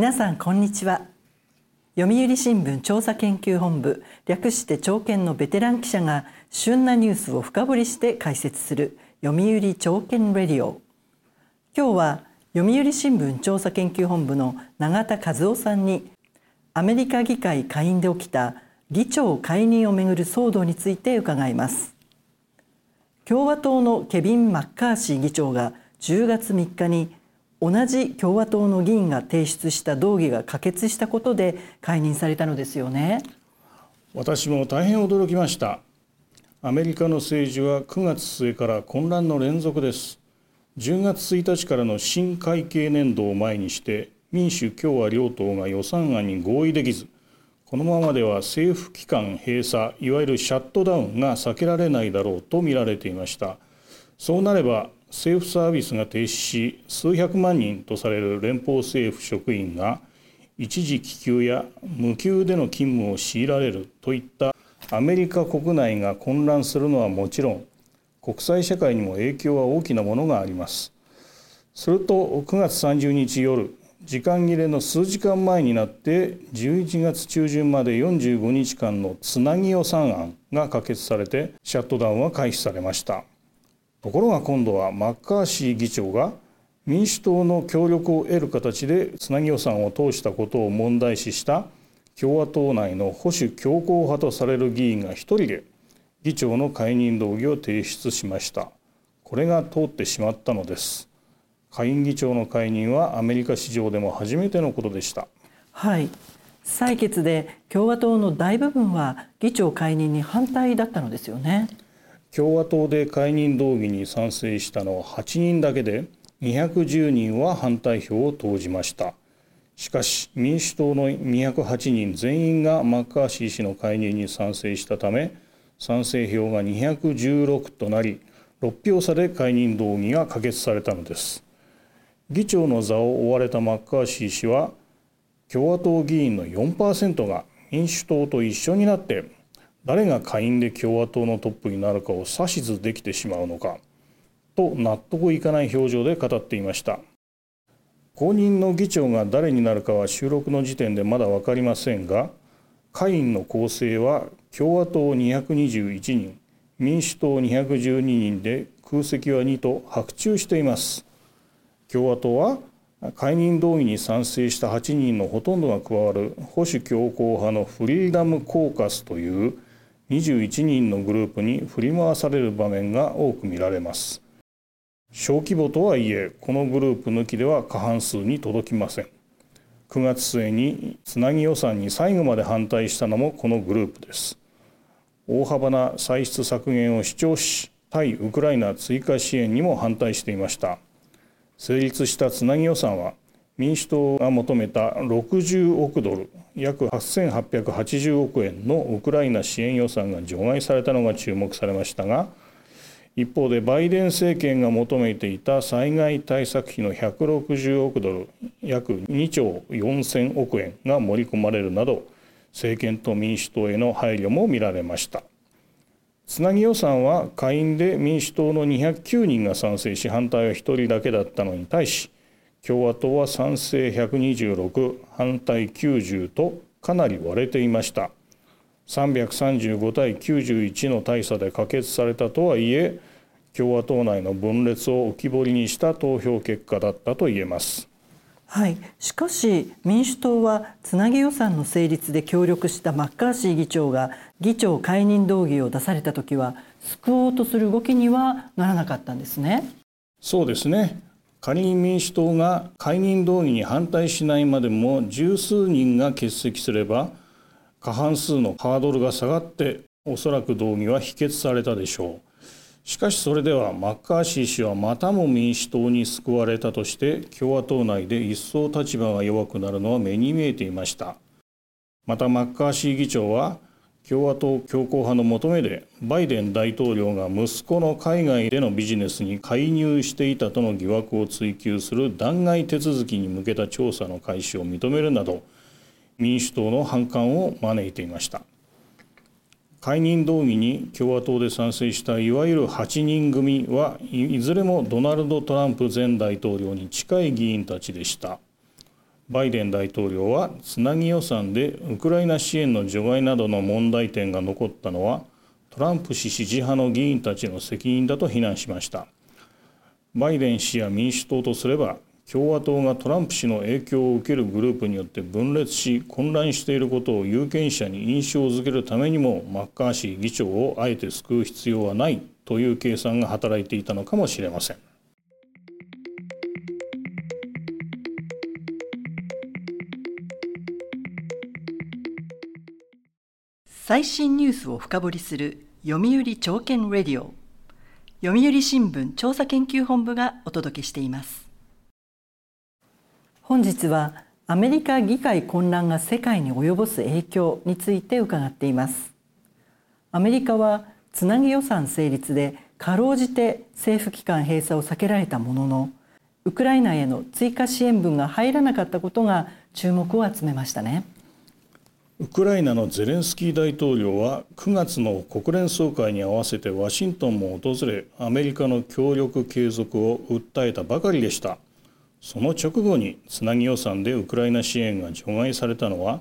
皆さんこんにちは。読売新聞調査研究本部略して朝見のベテラン記者が旬なニュースを深掘りして解説する読売朝見レディオ。今日は読売新聞調査研究本部の永田和夫さんにアメリカ議会下院で起きた議長解任をめぐる騒動について伺います。共和党のケビン・マッカーシー議長が10月3日に同じ共和党の議員が提出した動議が可決したことで解任されたのですよね。私も大変驚きました。アメリカの政治は9月末から混乱の連続です。10月1日からの新会計年度を前にして民主共和両党が予算案に合意できずこのままでは政府機関閉鎖いわゆるシャットダウンが避けられないだろうと見られていました。そうなれば政府サービスが停止し数百万人とされる連邦政府職員が一時帰休や無給での勤務を強いられるといったアメリカ国内が混乱するのはもちろん国際社会にも影響は大きなものがあります。すると9月30日夜時間切れの数時間前になって11月中旬まで45日間のつなぎ予算案が可決されてシャットダウンは回避されました。ところが今度はマッカーシー議長が民主党の協力を得る形でつなぎ予算を通したことを問題視した共和党内の保守強硬派とされる議員が一人で議長の解任動議を提出しました。これが通ってしまったのです。下院議長の解任はアメリカ史上でも初めてのことでした。はい。採決で共和党の大部分は議長解任に反対だったのですよね。共和党で解任動議に賛成したのは8人だけで210人は反対票を投じました。しかし民主党の208人全員がマッカーシー氏の解任に賛成したため賛成票が216となり6票差で解任動議が可決されたのです。議長の座を追われたマッカーシー氏は共和党議員の4%が民主党と一緒になって誰が下院で共和党のトップになるかを指図できてしまうのかと納得いかない表情で語っていました。後任の議長が誰になるかは収録の時点でまだ分かりませんが下院の構成は共和党221人民主党212人で空席は2と白昼しています。共和党は解任動議に賛成した8人のほとんどが加わる保守強硬派のフリーダムコーカスという21人のグループに振り回される場面が多く見られます。小規模とはいえこのグループ抜きでは過半数に届きません。9月末につなぎ予算に最後まで反対したのもこのグループです。大幅な歳出削減を主張し対ウクライナ追加支援にも反対していました。成立したつなぎ予算は民主党が求めた60億ドル。約8880億円のウクライナ支援予算が除外されたのが注目されましたが一方でバイデン政権が求めていた災害対策費の160億ドル約2兆4000億円が盛り込まれるなど政権と民主党への配慮も見られました。つなぎ予算は下院で民主党の209人が賛成し反対は1人だけだったのに対し共和党は賛成126反対90とかなり割れていました。335対91の大差で可決されたとはいえ共和党内の分裂を浮き彫りにした投票結果だったと言えます。はい、しかし民主党はつなぎ予算の成立で協力したマッカーシー議長が議長解任動議を出された時は救おうとする動きにはならなかったんですね。そうですね仮に民主党が解任動議に反対しないまでも十数人が欠席すれば過半数のハードルが下がっておそらく動議は否決されたでしょう。しかしそれではマッカーシー氏はまたも民主党に救われたとして共和党内で一層立場が弱くなるのは目に見えていましたまたマッカーシー議長は共和党強硬派の求めでバイデン大統領が息子の海外でのビジネスに介入していたとの疑惑を追及する弾劾手続きに向けた調査の開始を認めるなど民主党の反感を招いていました。解任動議に共和党で賛成したいわゆる8人組はいずれもドナルド・トランプ前大統領に近い議員たちでした。バイデン大統領はつなぎ予算でウクライナ支援の除外などの問題点が残ったのはトランプ氏支持派の議員たちの責任だと非難しましたバイデン氏や民主党とすれば共和党がトランプ氏の影響を受けるグループによって分裂し混乱していることを有権者に印象づけるためにもマッカーシー議長をあえて救う必要はないという計算が働いていたのかもしれません。最新ニュースを深掘りする読売朝券レディオ。読売新聞調査研究本部がお届けしています。本日はアメリカ議会混乱が世界に及ぼす影響について伺っています。アメリカはつなぎ予算成立でかろうじて政府機関閉鎖を避けられたもののウクライナへの追加支援分が入らなかったことが注目を集めましたね。ウクライナのゼレンスキー大統領は9月の国連総会に合わせてワシントンも訪れアメリカの協力継続を訴えたばかりでした。その直後につなぎ予算でウクライナ支援が除外されたのは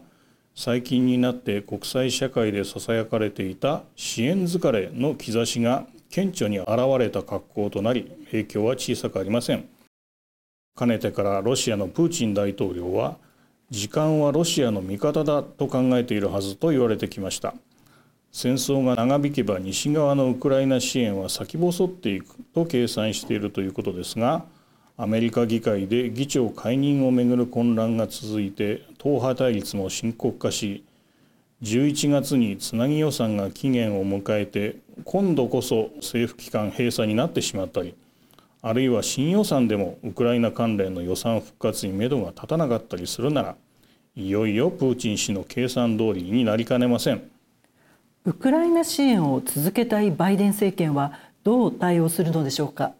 最近になって国際社会でささやかれていた支援疲れの兆しが顕著に現れた格好となり影響は小さくありません。かねてからロシアのプーチン大統領は時間はロシアの味方だと考えているはずと言われてきました。戦争が長引けば西側のウクライナ支援は先細っていくと計算しているということですがアメリカ議会で議長解任をめぐる混乱が続いて党派対立も深刻化し11月につなぎ予算が期限を迎えて今度こそ政府機関閉鎖になってしまったりあるいは新予算でもウクライナ関連の予算復活にめどが立たなかったりするならいよいよプーチン氏の計算通りになりかねません。ウクライナ支援を続けたいバイデン政権はどう対応するのでしょうか？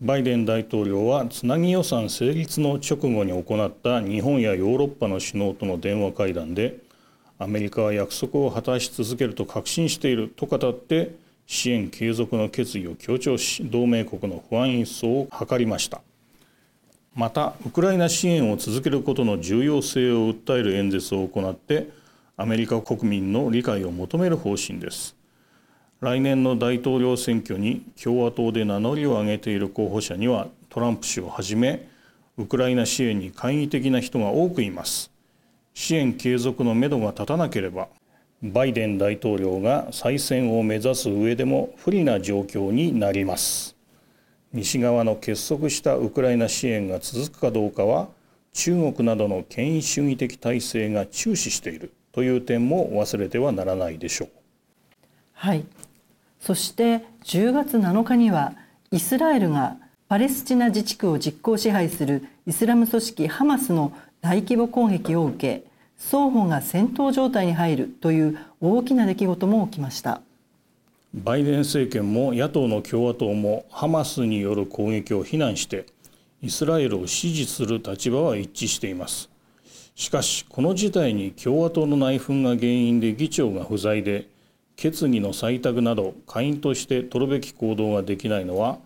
バイデン大統領はつなぎ予算成立の直後に行った日本やヨーロッパの首脳との電話会談でアメリカは約束を果たし続けると確信していると語って支援継続の決意を強調し同盟国の不安一掃を図りました。またウクライナ支援を続けることの重要性を訴える演説を行ってアメリカ国民の理解を求める方針です。来年の大統領選挙に共和党で名乗りを上げている候補者にはトランプ氏をはじめウクライナ支援に懐疑的な人が多くいます。支援継続のめどが立たなければバイデン大統領が再選を目指す上でも不利な状況になります。西側の結束したウクライナ支援が続くかどうかは中国などの権威主義的体制が注視しているという点も忘れてはならないでしょう。はい。そして10月7日にはイスラエルがパレスチナ自治区を実効支配するイスラム組織ハマスの大規模攻撃を受け双方が戦闘状態に入るという大きな出来事も起きました。バイデン政権も野党の共和党もハマスによる攻撃を非難してイスラエルを支持する立場は一致しています。しかしこの事態に共和党の内紛が原因で議長が不在で決議の採択など下院として取るべき行動ができないのは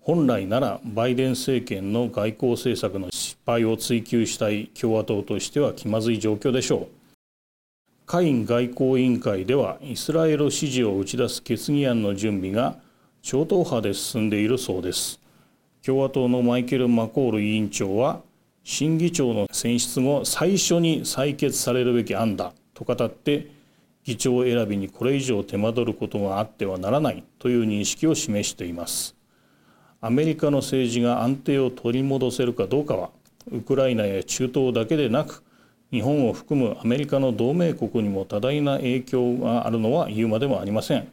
本来ならバイデン政権の外交政策の敗を追及したい共和党としては気まずい状況でしょう。下院外交委員会ではイスラエル支持を打ち出す決議案の準備が超党派で進んでいるそうです。共和党のマイケル・マコール委員長は新議長の選出後最初に採決されるべき案だと語って議長選びにこれ以上手間取ることがあってはならないという認識を示しています。アメリカの政治が安定を取り戻せるかどうかはウクライナや中東だけでなく日本を含むアメリカの同盟国にも多大な影響があるのは言うまでもありません。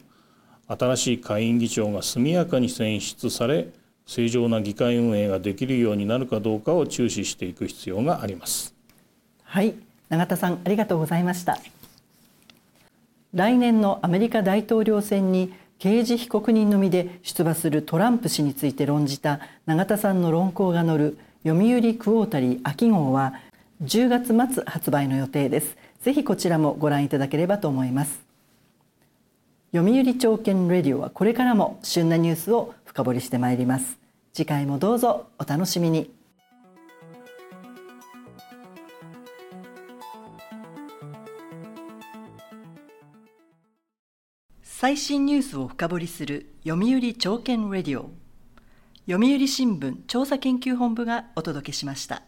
新しい下院議長が速やかに選出され正常な議会運営ができるようになるかどうかを注視していく必要があります。はい。永田さんありがとうございました。来年のアメリカ大統領選に刑事被告人の身で出馬するトランプ氏について論じた永田さんの論考が載る読売クオータリー秋号は10月末発売の予定です。ぜひこちらもご覧いただければと思います。読売朝券レディオはこれからも旬なニュースを深掘りしてまいります。次回もどうぞお楽しみに。最新ニュースを深掘りする読売朝券レディオ。読売新聞調査研究本部がお届けしました。